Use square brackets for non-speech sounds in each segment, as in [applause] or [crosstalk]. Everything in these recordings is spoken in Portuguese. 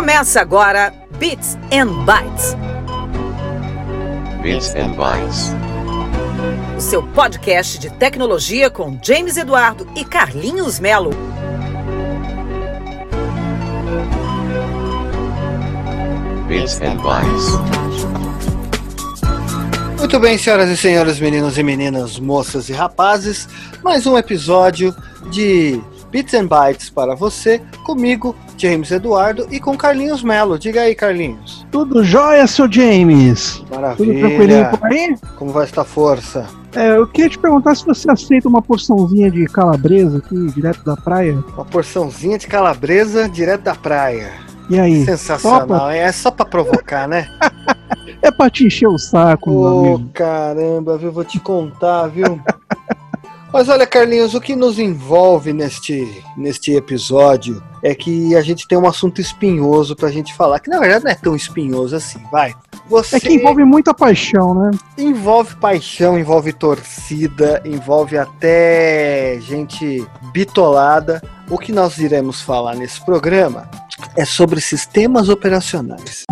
Começa agora Bits and Bytes. Bits and Bytes. O seu podcast de tecnologia com James Eduardo e Carlinhos Melo. Bits and Bytes. Muito bem, senhoras e senhores, meninos e meninas, moças e rapazes, mais um episódio de Bits and Bytes para você, comigo, James Eduardo, e com Carlinhos Melo. Diga aí, Carlinhos. Tudo jóia, seu James? Tudo tranquilinho Maravilha. por aí? Como vai estar a força? É, eu queria te perguntar se você aceita uma porçãozinha de calabresa aqui, direto da praia. Uma porçãozinha de calabresa direto da praia. E aí? Sensacional, é só pra provocar, né? [laughs] É pra te encher o saco, Ô, amigo. caramba, viu? Vou te contar, viu? [laughs] Mas olha, Carlinhos, o que nos envolve neste, neste episódio é que a gente tem um assunto espinhoso pra gente falar, que na verdade não é tão espinhoso assim, vai. Você É que envolve muita paixão, né? envolve paixão, envolve torcida, envolve até gente bitolada. O que nós iremos falar nesse programa é sobre sistemas operacionais.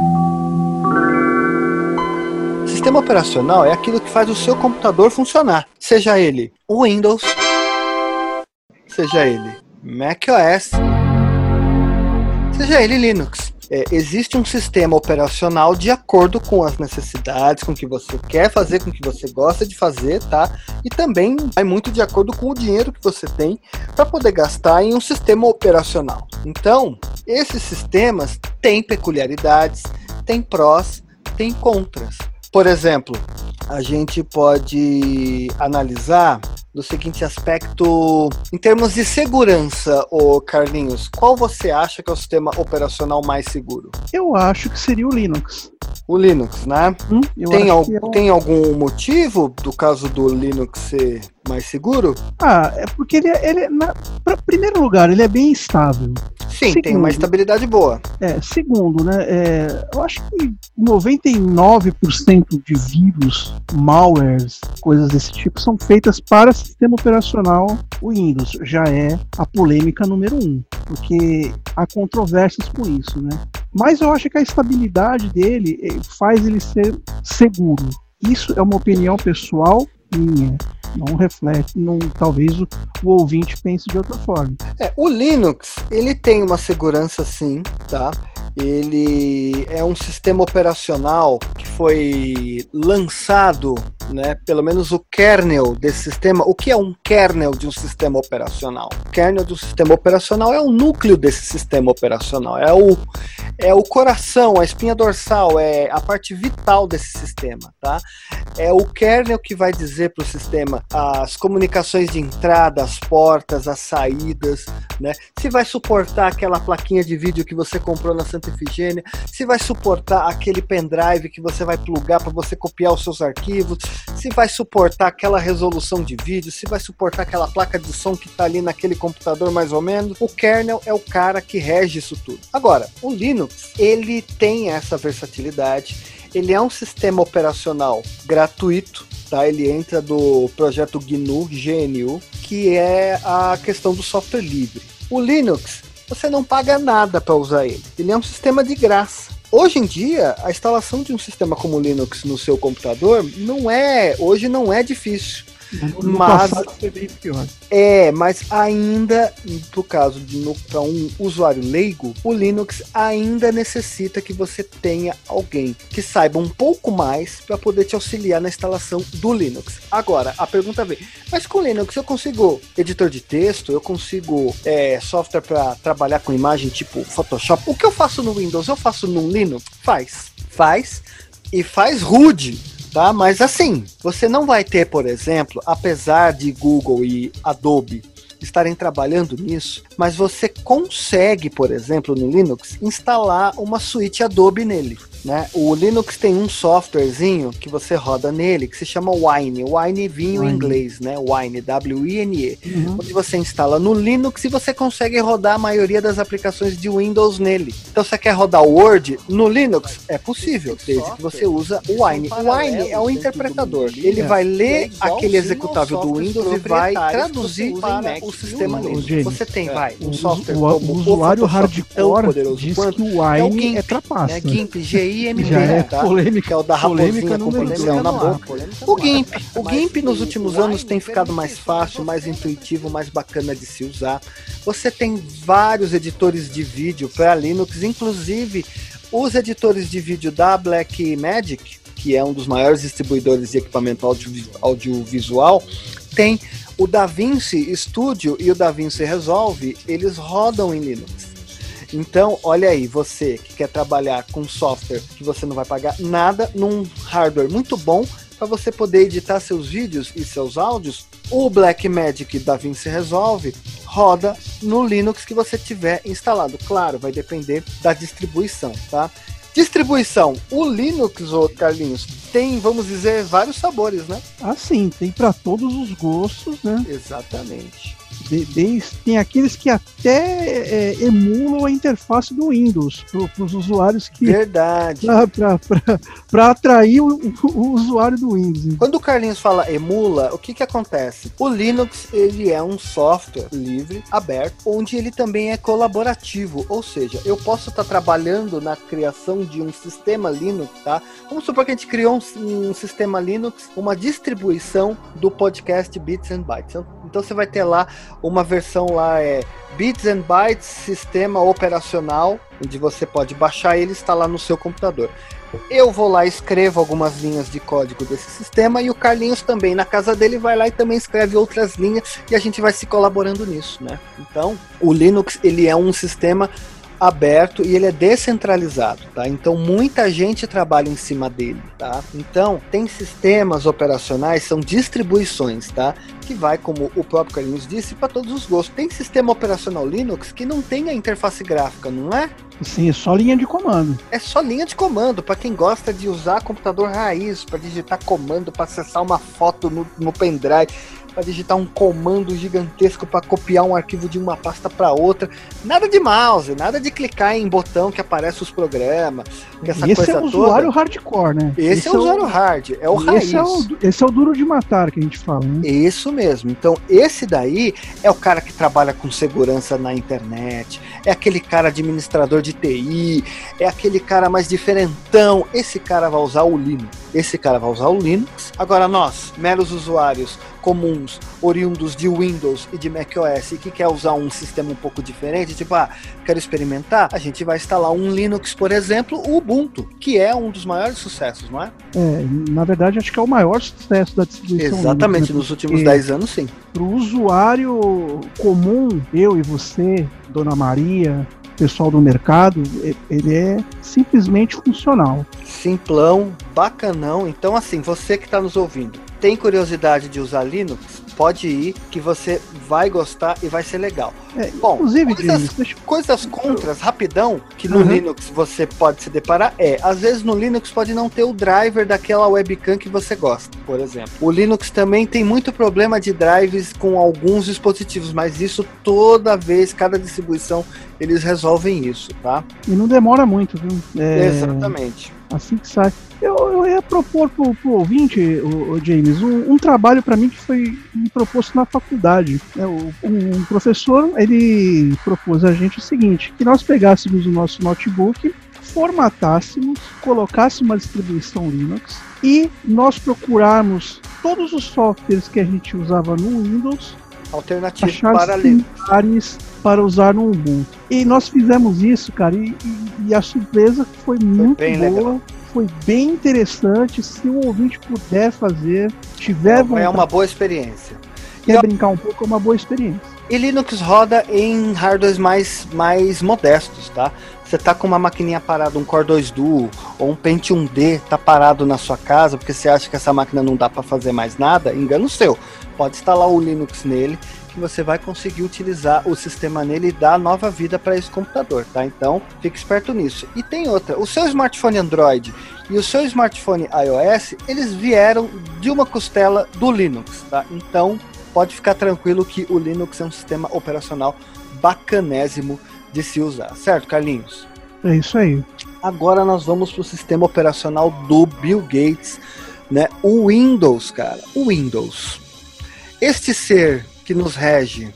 Sistema operacional é aquilo que faz o seu computador funcionar, seja ele Windows, seja ele macOS, seja ele Linux. É, existe um sistema operacional de acordo com as necessidades, com o que você quer fazer, com o que você gosta de fazer, tá? E também vai muito de acordo com o dinheiro que você tem para poder gastar em um sistema operacional. Então, esses sistemas têm peculiaridades, têm prós, têm contras. Por exemplo, a gente pode analisar do seguinte aspecto, em termos de segurança, ô Carlinhos, qual você acha que é o sistema operacional mais seguro? Eu acho que seria o Linux. O Linux, né? Hum? Tem, al- é o- tem algum motivo do caso do Linux ser mais seguro? Ah, é porque ele é. Ele é na... pra- primeiro lugar, ele é bem estável. Sim, tem uma Segundo. estabilidade boa. É, segundo, né? é, eu acho que 99% de vírus, malwares, coisas desse tipo são feitas para sistema operacional Windows. Já é a polêmica número um, porque há controvérsias com isso, né? Mas eu acho que a estabilidade dele eh, faz ele ser seguro. Isso é uma opinião pessoal minha. Não reflete, não, talvez o, o ouvinte pense de outra forma. É, o Linux, ele tem uma segurança sim, tá? Ele é um sistema operacional que foi lançado, né? Pelo menos o kernel desse sistema. O que é um kernel de um sistema operacional? O kernel do sistema operacional é o núcleo desse sistema operacional, é o, é o coração, a espinha dorsal, é a parte vital desse sistema, tá? É o kernel que vai dizer para o sistema as comunicações de entrada, as portas, as saídas, né? Se vai suportar aquela plaquinha de vídeo que você comprou na Santa Efigênia, se vai suportar aquele pendrive que você vai plugar para você copiar os seus arquivos, se vai suportar aquela resolução de vídeo, se vai suportar aquela placa de som que está ali naquele computador mais ou menos. O kernel é o cara que rege isso tudo. Agora, o Linux, ele tem essa versatilidade, ele é um sistema operacional gratuito, tá? Ele entra do projeto GNU, GNU, que é a questão do software livre. O Linux, você não paga nada para usar ele. Ele é um sistema de graça. Hoje em dia, a instalação de um sistema como Linux no seu computador não é, hoje não é difícil. No Mas- foi bem pior. É, mas ainda, no caso de para um usuário leigo, o Linux ainda necessita que você tenha alguém que saiba um pouco mais para poder te auxiliar na instalação do Linux. Agora, a pergunta vem: mas com Linux eu consigo editor de texto, eu consigo é, software para trabalhar com imagem tipo Photoshop? O que eu faço no Windows, eu faço no Linux? Faz, faz e faz rude tá? Mas assim, você não vai ter, por exemplo, apesar de Google e Adobe estarem trabalhando nisso, mas você consegue, por exemplo, no Linux, instalar uma suíte Adobe nele. Né? O Linux tem um softwarezinho que você roda nele que se chama Wine. Wine vinho Wine. em inglês, né? Wine, W-I-N-E. Uhum. Onde você instala no Linux e você consegue rodar a maioria das aplicações de Windows nele. Então você quer rodar o Word no Linux? É possível, desde que você usa o Wine. O Wine é o interpretador. Ele vai ler aquele executável do Windows e vai traduzir para o sistema Linux. Você tem, vai, um software o, o, o usuário hardcore diz que o Wine é, o GIMP, é trapaça. Né? GIMP, G-I-M-P, Já é tá? polêmica, é o da raposinha com polêmica na boca. O GIMP, o GIMP nos últimos anos tem ficado mais fácil, mais intuitivo, mais bacana de se usar. Você tem vários editores de vídeo para Linux, inclusive os editores de vídeo da Blackmagic, que é um dos maiores distribuidores de equipamento audiovisual, tem o DaVinci Studio e o DaVinci Resolve, eles rodam em Linux. Então, olha aí, você que quer trabalhar com software que você não vai pagar nada num hardware muito bom para você poder editar seus vídeos e seus áudios, o Blackmagic DaVinci Resolve roda no Linux que você tiver instalado. Claro, vai depender da distribuição, tá? Distribuição. O Linux, ô Carlinhos, tem, vamos dizer, vários sabores, né? Ah, sim, tem para todos os gostos, né? Exatamente de, tem aqueles que até é, emulam a interface do Windows para os usuários que. Verdade. Para atrair o, o, usuário do Windows. Quando o Carlinhos fala emula, o que, que acontece? O Linux ele é um software livre, aberto, onde ele também é colaborativo. Ou seja, eu posso estar tá trabalhando na criação de um sistema Linux, tá? Vamos supor que a gente criou um, um sistema Linux, uma distribuição do podcast Bits and Bytes. Então você vai ter lá uma versão lá é Bits and Bytes Sistema Operacional, onde você pode baixar ele e instalar no seu computador. Eu vou lá, escrevo algumas linhas de código desse sistema e o Carlinhos também na casa dele vai lá e também escreve outras linhas e a gente vai se colaborando nisso, né? Então, o Linux ele é um sistema aberto e ele é descentralizado, tá? Então muita gente trabalha em cima dele, tá? Então tem sistemas operacionais, são distribuições, tá? Que vai, como o próprio Carlinhos disse, para todos os gostos. Tem sistema operacional Linux que não tem a interface gráfica, não é? Sim, é só linha de comando. É só linha de comando para quem gosta de usar computador raiz para digitar comando, para acessar uma foto no, no pendrive para digitar um comando gigantesco para copiar um arquivo de uma pasta para outra. Nada de mouse, nada de clicar em botão que aparece os programas. Essa esse coisa é o usuário hardcore, né? Esse, esse é, o usuário hard, é o raiz. Esse é o, esse é o duro de matar que a gente fala, né? Isso mesmo. Então, esse daí é o cara que trabalha com segurança na internet, é aquele cara administrador de TI, é aquele cara mais diferentão. Esse cara vai usar o Linux. Esse cara vai usar o Linux. Agora, nós, meros usuários, comuns oriundos de Windows e de macOS e que quer usar um sistema um pouco diferente, tipo, ah, quero experimentar, a gente vai instalar um Linux, por exemplo, o Ubuntu, que é um dos maiores sucessos, não é? É, na verdade, acho que é o maior sucesso da distribuição. Exatamente, Linux, né? nos últimos 10 anos, sim. Para o usuário comum, eu e você, Dona Maria, pessoal do mercado, ele é simplesmente funcional. Simplão, bacanão. Então, assim, você que está nos ouvindo, tem curiosidade de usar Linux? Pode ir, que você vai gostar e vai ser legal. É, Bom, inclusive, coisas, coisas contras, rapidão, que no uhum. Linux você pode se deparar é, às vezes no Linux pode não ter o driver daquela webcam que você gosta, por exemplo. O Linux também tem muito problema de drives com alguns dispositivos, mas isso toda vez, cada distribuição, eles resolvem isso, tá? E não demora muito, viu? É... Exatamente. Assim que sai. Eu, eu ia propor pro, pro ouvinte, o, o James, um, um trabalho para mim que foi me proposto na faculdade. É, o, um professor, ele propôs a gente o seguinte, que nós pegássemos o nosso notebook, formatássemos, colocássemos uma distribuição Linux e nós procurarmos todos os softwares que a gente usava no Windows alternativos para Linux para usar no Ubuntu. E nós fizemos isso, cara, e, e, e a surpresa foi, foi muito boa. Legal foi bem interessante. Se o ouvinte puder fazer, tiver vontade, É uma boa experiência. Quer e brincar um pouco, é uma boa experiência. E Linux roda em hardwares mais, mais modestos, tá? Você tá com uma maquininha parada, um Core 2 Duo ou um Pentium D, tá parado na sua casa porque você acha que essa máquina não dá para fazer mais nada, engano seu. Pode instalar o Linux nele que você vai conseguir utilizar o sistema nele e dar nova vida para esse computador, tá? Então, fique esperto nisso. E tem outra, o seu smartphone Android e o seu smartphone iOS, eles vieram de uma costela do Linux, tá? Então, pode ficar tranquilo que o Linux é um sistema operacional bacanésimo de se usar, certo, Carlinhos? É isso aí. Agora nós vamos para o sistema operacional do Bill Gates, né? O Windows, cara. O Windows. Este ser que nos rege.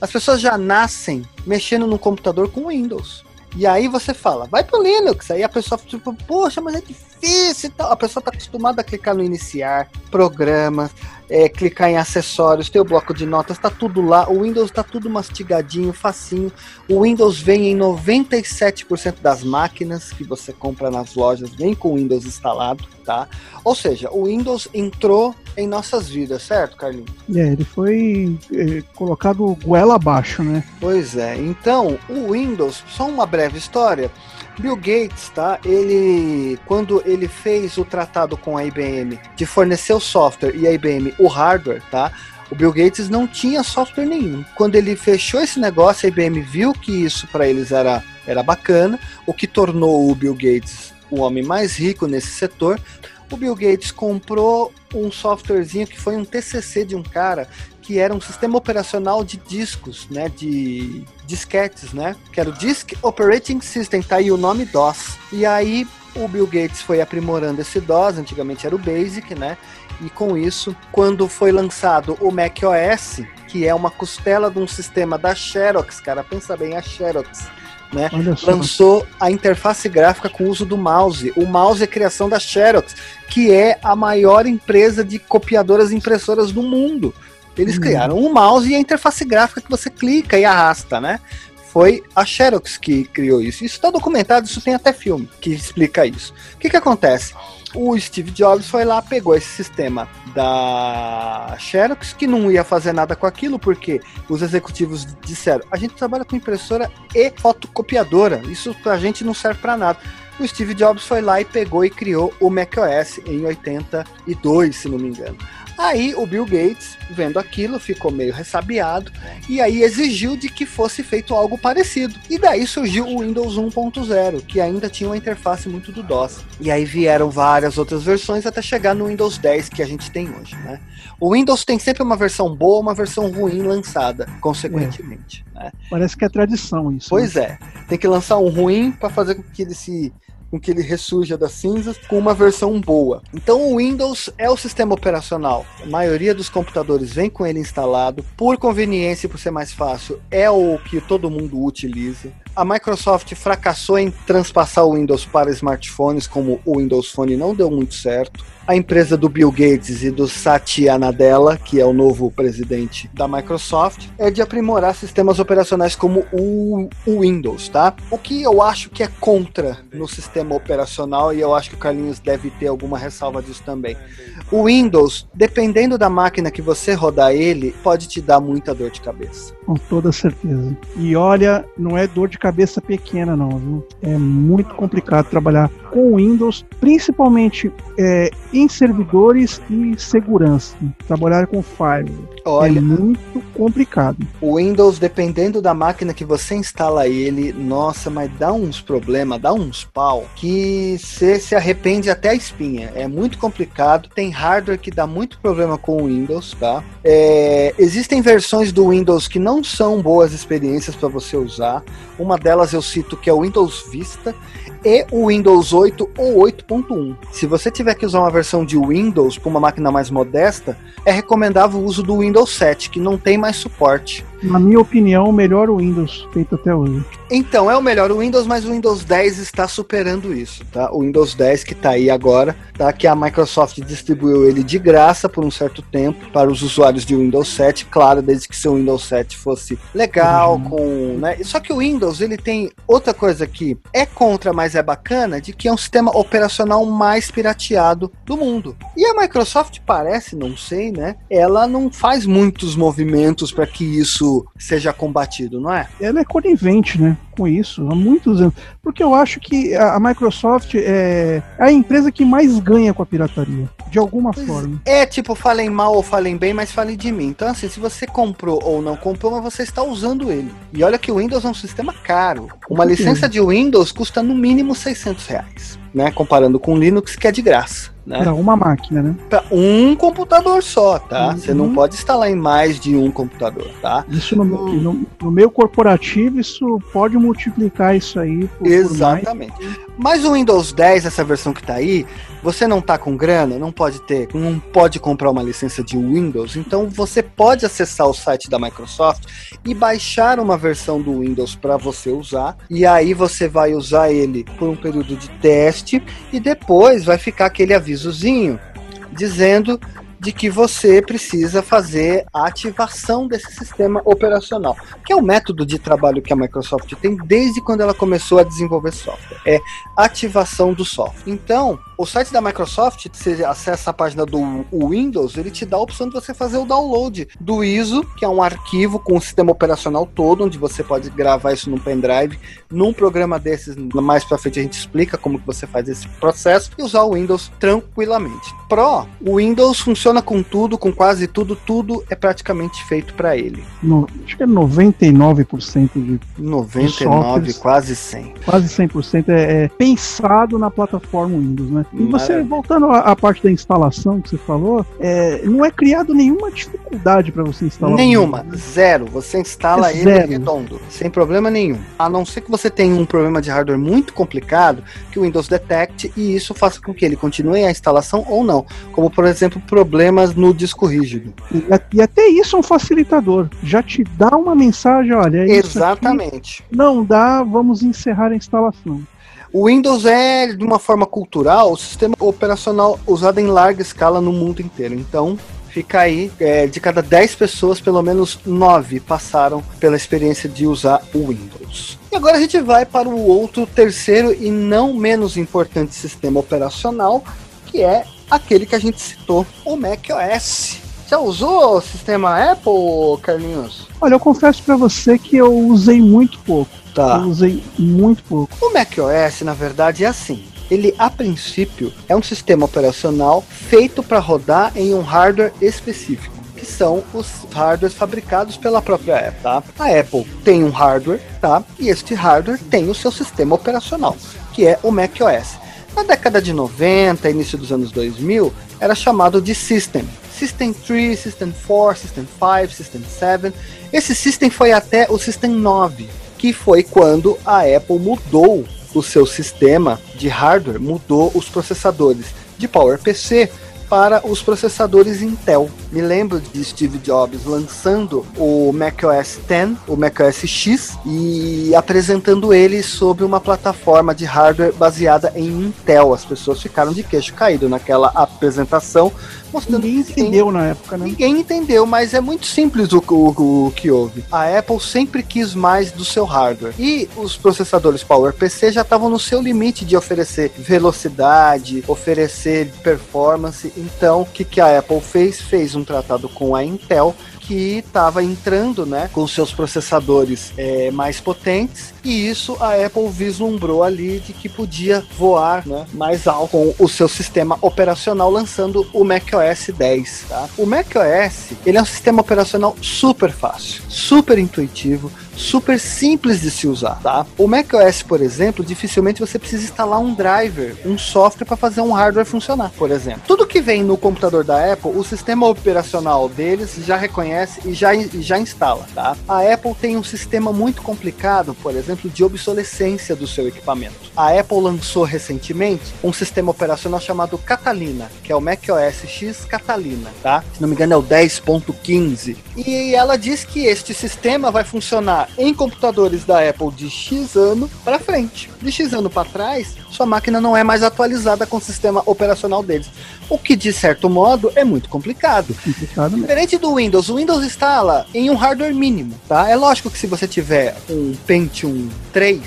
As pessoas já nascem mexendo no computador com Windows. E aí você fala, vai pro Linux. Aí a pessoa tipo, poxa, mas é difícil e tal. A pessoa está acostumada a clicar no iniciar, programas, é, clicar em acessórios, ter o bloco de notas, está tudo lá. O Windows está tudo mastigadinho, facinho. O Windows vem em 97% das máquinas que você compra nas lojas, vem com o Windows instalado, tá? Ou seja, o Windows entrou em nossas vidas, certo, Carlinhos? É, ele foi é, colocado goela abaixo, né? Pois é. Então, o Windows, só uma breve história. Bill Gates, tá? Ele, quando ele fez o tratado com a IBM de fornecer o software e a IBM o hardware, tá? O Bill Gates não tinha software nenhum. Quando ele fechou esse negócio, a IBM viu que isso para eles era, era bacana, o que tornou o Bill Gates o homem mais rico nesse setor. O Bill Gates comprou um softwarezinho que foi um TCC de um cara que era um sistema operacional de discos, né, de disquetes, né, que era o Disk Operating System, tá aí o nome DOS. E aí o Bill Gates foi aprimorando esse DOS, antigamente era o BASIC, né, e com isso, quando foi lançado o Mac OS, que é uma costela de um sistema da Xerox, cara, pensa bem, a Xerox, né? Lançou a interface gráfica com o uso do mouse. O mouse é criação da Xerox, que é a maior empresa de copiadoras e impressoras do mundo. Eles uhum. criaram um mouse e a interface gráfica que você clica e arrasta, né? Foi a Xerox que criou isso. Isso está documentado, isso tem até filme que explica isso. O que, que acontece? O Steve Jobs foi lá, pegou esse sistema da Xerox, que não ia fazer nada com aquilo, porque os executivos disseram: a gente trabalha com impressora e fotocopiadora, isso pra gente não serve para nada. O Steve Jobs foi lá e pegou e criou o macOS em 82, se não me engano. Aí o Bill Gates, vendo aquilo, ficou meio ressabiado e aí exigiu de que fosse feito algo parecido. E daí surgiu o Windows 1.0, que ainda tinha uma interface muito do DOS. E aí vieram várias outras versões até chegar no Windows 10 que a gente tem hoje, né? O Windows tem sempre uma versão boa, uma versão ruim lançada, consequentemente. É. Né? Parece que é tradição isso. Pois né? é. Tem que lançar um ruim para fazer com que ele se com que ele ressurja das cinzas com uma versão boa. Então o Windows é o sistema operacional. A maioria dos computadores vem com ele instalado. Por conveniência por ser mais fácil, é o que todo mundo utiliza. A Microsoft fracassou em transpassar o Windows para smartphones, como o Windows Phone não deu muito certo a empresa do Bill Gates e do Satya Nadella, que é o novo presidente da Microsoft, é de aprimorar sistemas operacionais como o, o, Windows, tá? O que eu acho que é contra no sistema operacional, e eu acho que o Carlinhos deve ter alguma ressalva disso também. O Windows, dependendo da máquina que você rodar ele, pode te dar muita dor de cabeça. Com toda certeza. E olha, não é dor de cabeça pequena, não, viu? É muito complicado trabalhar com Windows, principalmente é, em servidores e segurança. Trabalhar com firewall. Olha, é muito complicado. O Windows, dependendo da máquina que você instala ele, nossa, mas dá uns problemas, dá uns pau, que você se arrepende até a espinha. É muito complicado. Tem hardware que dá muito problema com o Windows, tá? É, existem versões do Windows que não são boas experiências para você usar. Uma delas eu cito que é o Windows Vista e o Windows 8 ou 8.1. Se você tiver que usar uma versão de Windows para uma máquina mais modesta, é recomendável o uso do Windows 7, que não tem mais suporte. Na minha opinião, o melhor Windows feito até hoje. Então, é o melhor Windows, mas o Windows 10 está superando isso, tá? O Windows 10 que está aí agora, tá? Que a Microsoft distribuiu ele de graça por um certo tempo para os usuários de Windows 7, claro, desde que seu Windows 7 fosse legal, uhum. com, né? Só que o Windows, ele tem outra coisa que é contra, mas é bacana, de que é um sistema operacional mais pirateado do mundo. E a Microsoft parece, não sei, né? Ela não faz muitos movimentos para que isso tudo seja combatido, não é? Ela é conivente, né? Com isso, há muitos anos. Porque eu acho que a Microsoft é a empresa que mais ganha com a pirataria de alguma pois forma. É tipo, falem mal ou falem bem, mas falem de mim. Então, assim, se você comprou ou não comprou, mas você está usando ele. E olha que o Windows é um sistema caro. Uma licença de Windows custa no mínimo 600 reais, né? Comparando com Linux, que é de graça. Né? Pra uma máquina, né? Pra um computador só, tá? Uhum. Você não pode instalar em mais de um computador, tá? Isso no, no, no meio corporativo, isso pode multiplicar isso aí. Por, Exatamente. Por mais. Mas o Windows 10, essa versão que tá aí, você não tá com grana, não pode ter, não pode comprar uma licença de Windows, então você pode acessar o site da Microsoft e baixar uma versão do Windows para você usar, e aí você vai usar ele por um período de teste e depois vai ficar aquele avisozinho dizendo de que você precisa fazer a ativação desse sistema operacional, que é o método de trabalho que a Microsoft tem desde quando ela começou a desenvolver software. É ativação do software. Então, o site da Microsoft, você acessa a página do Windows, ele te dá a opção de você fazer o download do ISO, que é um arquivo com o sistema operacional todo, onde você pode gravar isso num pendrive. Num programa desses, mais pra frente a gente explica como que você faz esse processo e usar o Windows tranquilamente. Pro, o Windows funciona com tudo, com quase tudo, tudo é praticamente feito para ele. No, acho que é 99% de 99, de quase 100. Quase 100% é, é pensado na plataforma Windows, né? E você, voltando à, parte da instalação que você falou, é, não é criado nenhuma dificuldade para você instalar. Nenhuma, zero. Você instala é ele zero. redondo, sem problema nenhum. A não ser que você tenha um problema de hardware muito complicado, que o Windows detecte e isso faça com que ele continue a instalação ou não. Como, por exemplo, problemas no disco rígido. E, e até isso é um facilitador. Já te dá uma mensagem, olha. É Exatamente. não dá, vamos encerrar a instalação. O Windows é, de uma forma cultural, o sistema operacional usado em larga escala no mundo inteiro. Então, fica aí, é, de cada 10 pessoas, pelo menos 9 passaram pela experiência de usar o Windows. E agora a gente vai para o outro terceiro e não menos importante sistema operacional, que é aquele que a gente citou, o macOS. Já usou o sistema Apple, Carlinhos? Olha, eu confesso para você que eu usei muito pouco. Tá. Eu usei muito pouco. O macOS, na verdade, é assim. Ele, a princípio, é um sistema operacional feito para rodar em um hardware específico que são os hardwares fabricados pela própria Apple, tá? A Apple tem um hardware, tá? E este hardware tem o seu sistema operacional, que é o macOS. Na década de 90, início dos anos 2000, era chamado de System. System 3, System 4, System 5, System 7. Esse System foi até o System 9, que foi quando a Apple mudou o seu sistema de hardware, mudou os processadores de PowerPC para os processadores Intel. Me lembro de Steve Jobs lançando o macOS 10, o macOS X, e apresentando ele sobre uma plataforma de hardware baseada em Intel. As pessoas ficaram de queixo caído naquela apresentação, mostrando Ninguém entendeu na época, né? Ninguém entendeu, mas é muito simples o, o, o, que houve. A Apple sempre quis mais do seu hardware. E os processadores PowerPC já estavam no seu limite de oferecer velocidade, oferecer performance. Então, o que, que a Apple fez? Fez um tratado com a Intel que estava entrando né, com seus processadores é, mais potentes e isso a Apple vislumbrou ali de que podia voar né, mais alto com o seu sistema operacional lançando o macOS 10. Tá? O macOS ele é um sistema operacional super fácil, super intuitivo, super simples de se usar, tá? O macOS, por exemplo, dificilmente você precisa instalar um driver, um software para fazer um hardware funcionar, por exemplo. Tudo que vem no computador da Apple, o sistema operacional deles já reconhece e já, já instala, tá? A Apple tem um sistema muito complicado, por exemplo, de obsolescência do seu equipamento. A Apple lançou recentemente um sistema operacional chamado Catalina, que é o macOS X Catalina, tá? Se não me engano é o 10.15. E ela diz que este sistema vai funcionar em computadores da Apple de X ano para frente. De X ano para trás, sua máquina não é mais atualizada com o sistema operacional deles. O que, de certo modo, é muito complicado. complicado Diferente do Windows, o Windows instala em um hardware mínimo, tá? É lógico que se você tiver um Pentium 3,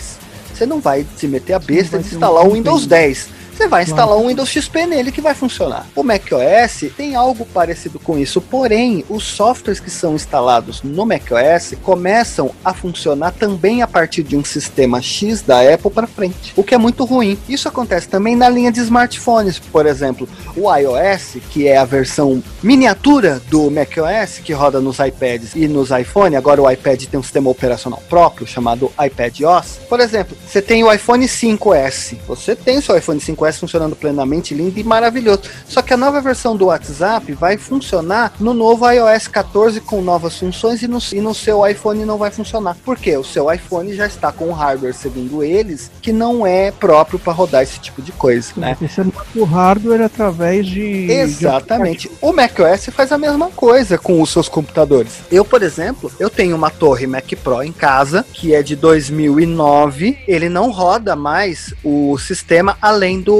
você não vai se meter a besta de instalar o Windows 10 Você vai instalar um Windows XP nele que vai funcionar. O macOS tem algo parecido com isso, porém, os softwares que são instalados no macOS começam a funcionar também a partir de um sistema X da Apple para frente, o que é muito ruim. Isso acontece também na linha de smartphones, por exemplo, o iOS, que é a versão miniatura do macOS que roda nos iPads e nos iPhone, agora o iPad tem um sistema operacional próprio chamado iPadOS. Por exemplo, você tem o iPhone 5S, você tem o seu iPhone 5S funcionando plenamente lindo e maravilhoso. Só que a nova versão do WhatsApp vai funcionar no novo iOS 14 com novas funções e no, e no seu iPhone não vai funcionar. Por quê? O seu iPhone já está com um hardware, segundo eles, que não é próprio para rodar esse tipo de coisa, né? Você o hardware através de. Exatamente. De... O macOS faz a mesma coisa com os seus computadores. Eu, por exemplo, eu tenho uma torre Mac Pro em casa, que é de 2009. Ele não roda mais o sistema além do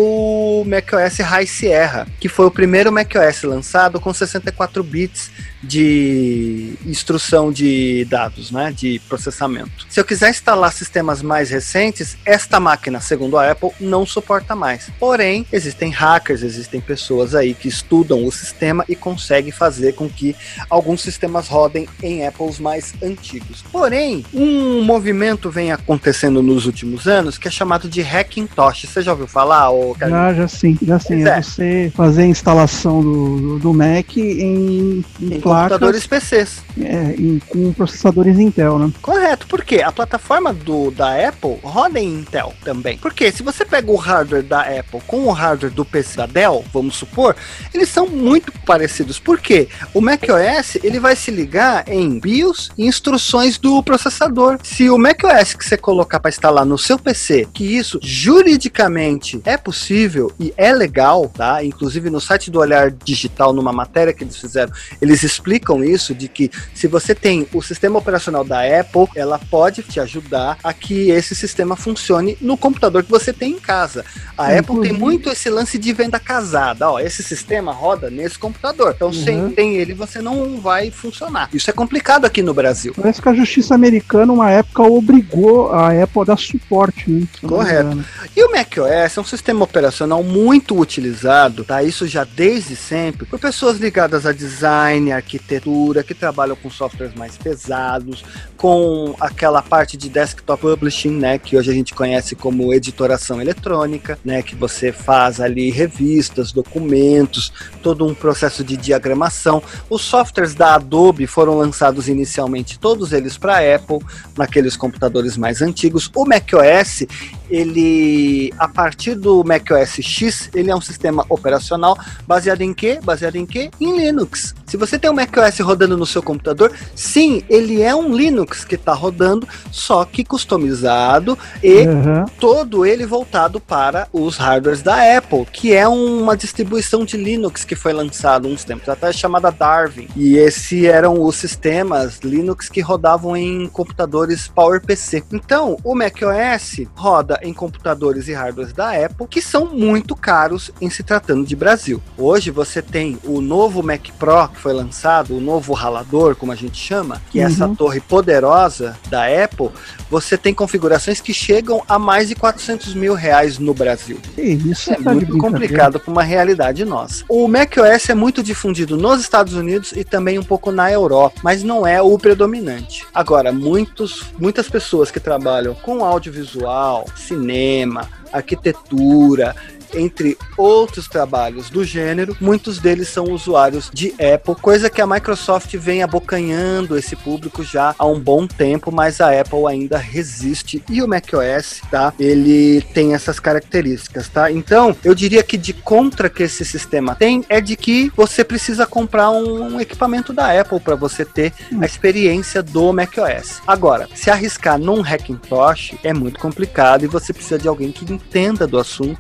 macOS High Sierra, que foi o primeiro macOS lançado com 64 bits de instrução de dados, né, de processamento. Se eu quiser instalar sistemas mais recentes, esta máquina, segundo a Apple, não suporta mais. Porém, existem hackers, existem pessoas aí que estudam o sistema e conseguem fazer com que alguns sistemas rodem em Apples mais antigos. Porém, um movimento vem acontecendo nos últimos anos que é chamado de Hackintosh. Você já ouviu falar? Ou... Já, já sim, já sim. É, é você fazer a instalação do, do Mac em, em, em placas, computadores PCs. É, com processadores Intel, né? Correto, porque a plataforma do, da Apple roda em Intel também. Porque se você pega o hardware da Apple com o hardware do PC da Dell, vamos supor, eles são muito parecidos. Por quê? O macOS ele vai se ligar em BIOS e instruções do processador. Se o macOS que você colocar para instalar no seu PC, que isso juridicamente é possível e é legal, tá? Inclusive no site do Olhar Digital, numa matéria que eles fizeram, eles explicam isso de que se você tem o sistema operacional da Apple, ela pode te ajudar a que esse sistema funcione no computador que você tem em casa. A uhum. Apple tem muito esse lance de venda casada. Ó, esse sistema roda nesse computador. Então, uhum. sem tem ele, você não vai funcionar. Isso é complicado aqui no Brasil. Parece que a justiça americana, uma época, obrigou a Apple a dar suporte. Né? Correto. E o macOS é um sistema operacional muito utilizado, tá? Isso já desde sempre, por pessoas ligadas a design, arquitetura, que trabalham com softwares mais pesados, com aquela parte de desktop publishing, né? Que hoje a gente conhece como editoração eletrônica, né? Que você faz ali revistas, documentos, todo um processo de diagramação. Os softwares da Adobe foram lançados inicialmente, todos eles para Apple, naqueles computadores mais antigos. O macOS, ele, a partir do macOS X, ele é um sistema operacional baseado em quê? Baseado em quê? Em Linux. Se você tem um macOS rodando no seu computador, sim, ele é um Linux que está rodando, só que customizado e uhum. todo ele voltado para os hardwares da Apple, que é uma distribuição de Linux que foi lançado uns tempos atrás chamada Darwin. E esses eram os sistemas Linux que rodavam em computadores PowerPC. Então, o macOS roda em computadores e hardwares da Apple que são muito caros em se tratando de Brasil. Hoje você tem o novo Mac Pro que foi lançado, o novo ralador, como a gente chama, que é essa uhum. torre poderosa da Apple. Você tem configurações que chegam a mais de 400 mil reais no Brasil. Isso é tá muito complicado para uma realidade nossa. O macOS é muito difundido nos Estados Unidos e também um pouco na Europa, mas não é o predominante. Agora, muitos, muitas pessoas que trabalham com audiovisual, cinema, arquitetura, entre outros trabalhos do gênero, muitos deles são usuários de Apple, coisa que a Microsoft vem abocanhando esse público já há um bom tempo, mas a Apple ainda resiste e o macOS, tá? Ele tem essas características, tá? Então, eu diria que de contra que esse sistema tem é de que você precisa comprar um equipamento da Apple para você ter a experiência do macOS. Agora, se arriscar num Hackintosh é muito complicado e você precisa de alguém que entenda do assunto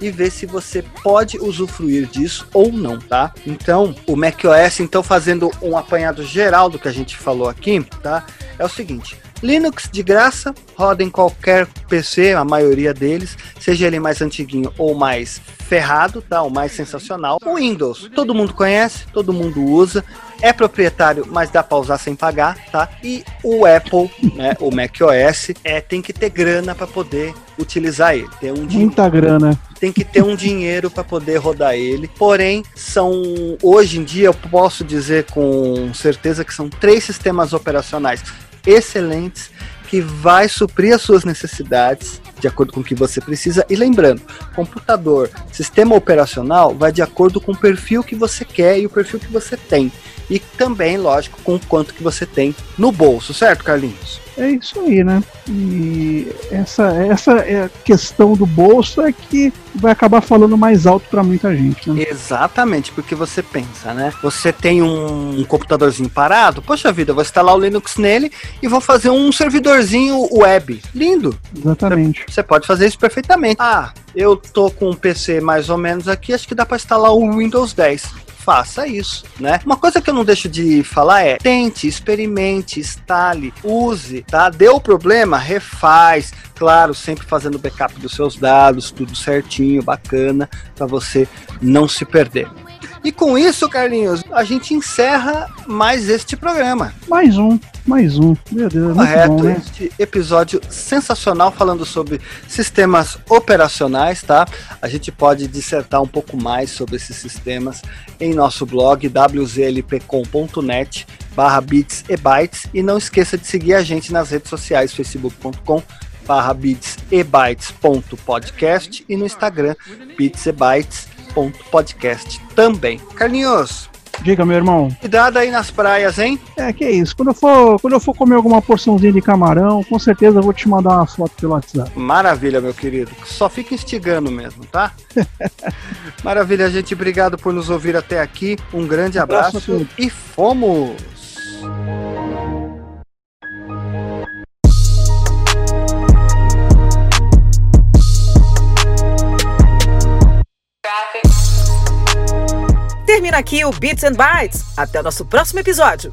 e ver se você pode usufruir disso ou não, tá? Então, o macOS, então fazendo um apanhado geral do que a gente falou aqui, tá? É o seguinte, Linux de graça, roda em qualquer PC, a maioria deles, seja ele mais antiguinho ou mais ferrado, tá? O mais sensacional. O Windows, todo mundo conhece, todo mundo usa, é proprietário, mas dá para usar sem pagar, tá? E o Apple, né, o macOS, é tem que ter grana para poder utilizar ele. Tem um Muita grana. tem que ter um dinheiro para poder rodar ele. Porém, são hoje em dia eu posso dizer com certeza que são três sistemas operacionais excelentes que vai suprir as suas necessidades de acordo com o que você precisa. E lembrando, computador, sistema operacional vai de acordo com o perfil que você quer e o perfil que você tem. E também, lógico, com o quanto que você tem no bolso, certo, Carlinhos? É isso aí, né? E essa, essa é a questão do bolso é que vai acabar falando mais alto para muita gente, né? Exatamente, porque você pensa, né? Você tem um, um computadorzinho parado, poxa vida, vou instalar o Linux nele e vou fazer um servidorzinho web. Lindo. Exatamente. Você pode fazer isso perfeitamente. Ah, eu tô com um PC mais ou menos aqui, acho que dá para instalar o Windows 10 faça isso, né? Uma coisa que eu não deixo de falar é: tente, experimente, instale, use, tá? Deu problema, refaz. Claro, sempre fazendo backup dos seus dados, tudo certinho, bacana, para você não se perder. E com isso, Carlinhos, a gente encerra mais este programa. Mais um, mais um. Meu Deus, Correto, bom, né? este episódio sensacional falando sobre sistemas operacionais, tá? A gente pode dissertar um pouco mais sobre esses sistemas em nosso blog wzlpcom.net barra bits e bytes e não esqueça de seguir a gente nas redes sociais facebook.com barra bits e bytes.podcast e no Instagram bits e bytes podcast também. Carlinhos, Diga, meu irmão. Cuidado aí nas praias, hein? É, que é isso. Quando eu for, quando eu for comer alguma porçãozinha de camarão, com certeza eu vou te mandar uma foto pelo WhatsApp. Maravilha, meu querido. Só fica instigando mesmo, tá? [laughs] Maravilha, gente. Obrigado por nos ouvir até aqui. Um grande abraço, abraço e fomos! Termina aqui o Bits and Bytes. Até o nosso próximo episódio.